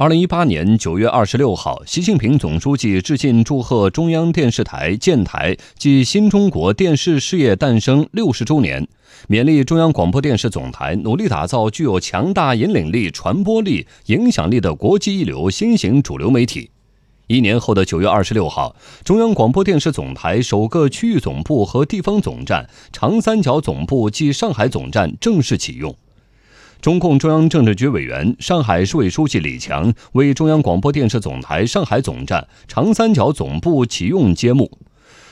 二零一八年九月二十六号，习近平总书记致信祝贺中央电视台建台暨新中国电视事业诞生六十周年，勉励中央广播电视总台努力打造具有强大引领力、传播力、影响力的国际一流新型主流媒体。一年后的九月二十六号，中央广播电视总台首个区域总部和地方总站——长三角总部暨上海总站正式启用。中共中央政治局委员、上海市委书记李强为中央广播电视总台上海总站、长三角总部启用揭幕。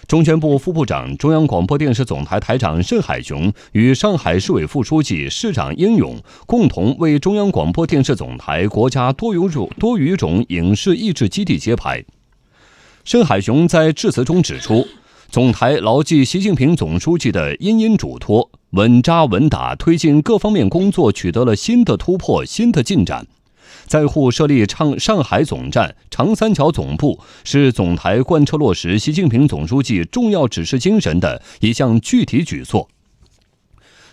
中宣部副部长、中央广播电视总台台长盛海雄与上海市委副书记、市长英勇共同为中央广播电视总台国家多语种多语种影视译制基地揭牌。盛海雄在致辞中指出。总台牢记习近平总书记的殷殷嘱托，稳扎稳打推进各方面工作，取得了新的突破、新的进展。在沪设立上上海总站、长三角总部，是总台贯彻落实习近平总书记重要指示精神的一项具体举措。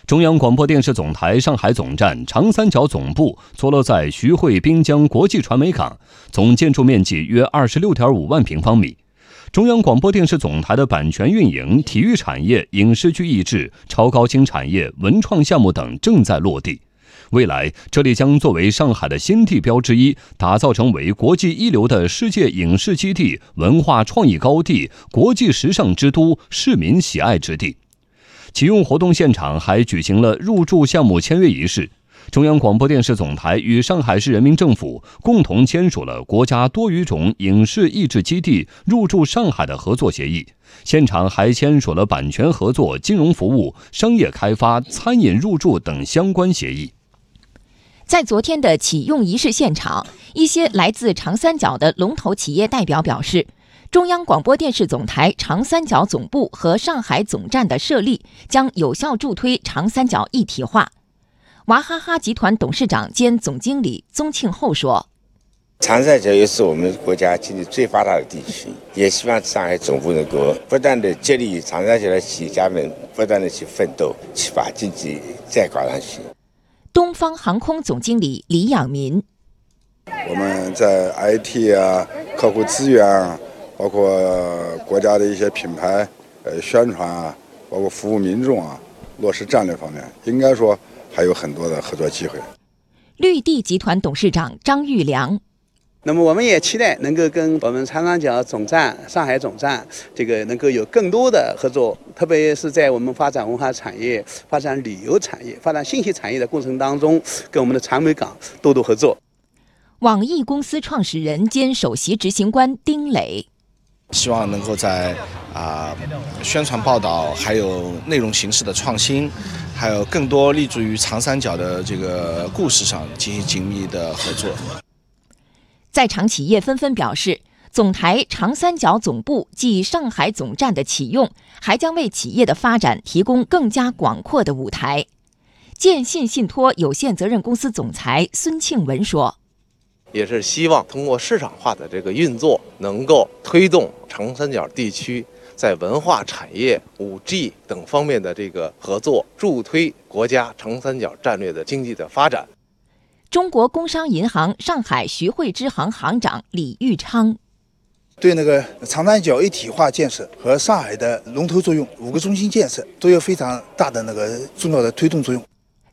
中央广播电视总台上海总站、长三角总部坐落在徐汇滨江国际传媒港，总建筑面积约二十六点五万平方米。中央广播电视总台的版权运营、体育产业、影视剧译制、超高清产业、文创项目等正在落地。未来，这里将作为上海的新地标之一，打造成为国际一流的世界影视基地、文化创意高地、国际时尚之都、市民喜爱之地。启用活动现场还举行了入驻项目签约仪式。中央广播电视总台与上海市人民政府共同签署了国家多语种影视译制基地入驻上海的合作协议，现场还签署了版权合作、金融服务、商业开发、餐饮入驻等相关协议。在昨天的启用仪式现场，一些来自长三角的龙头企业代表表示，中央广播电视总台长三角总部和上海总站的设立将有效助推长三角一体化。娃哈哈集团董事长兼总经理宗庆后说：“长三角又是我们国家经济最发达的地区，也希望上海总部能够不断的激励长三角的企业家们不断的去奋斗，去把经济再搞上去。”东方航空总经理李养民：“我们在 IT 啊、客户资源啊，包括国家的一些品牌呃宣传啊，包括服务民众啊，落实战略方面，应该说。”还有很多的合作机会。绿地集团董事长张玉良，那么我们也期待能够跟我们长三角总站、上海总站这个能够有更多的合作，特别是在我们发展文化产业、发展旅游产业、发展信息产业的过程当中，跟我们的传媒港多多合作。网易公司创始人兼首席执行官丁磊，希望能够在啊宣传报道还有内容形式的创新。还有更多立足于长三角的这个故事上进行紧密的合作。在场企业纷纷表示，总台长三角总部暨上海总站的启用，还将为企业的发展提供更加广阔的舞台。建信信托有限责任公司总裁孙庆文说：“也是希望通过市场化的这个运作，能够推动长三角地区。”在文化产业、五 G 等方面的这个合作，助推国家长三角战略的经济的发展。中国工商银行上海徐汇支行行长李玉昌，对那个长三角一体化建设和上海的龙头作用，五个中心建设都有非常大的那个重要的推动作用。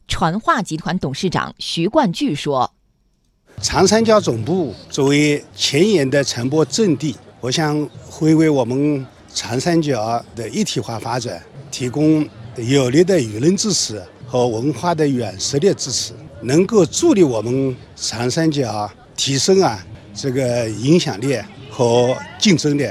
传化集团董事长徐冠巨说：“长三角总部作为前沿的传播阵地，我想会为我们。”长三角的一体化发展提供有力的舆论支持和文化的软实力支持，能够助力我们长三角提升啊这个影响力和竞争力。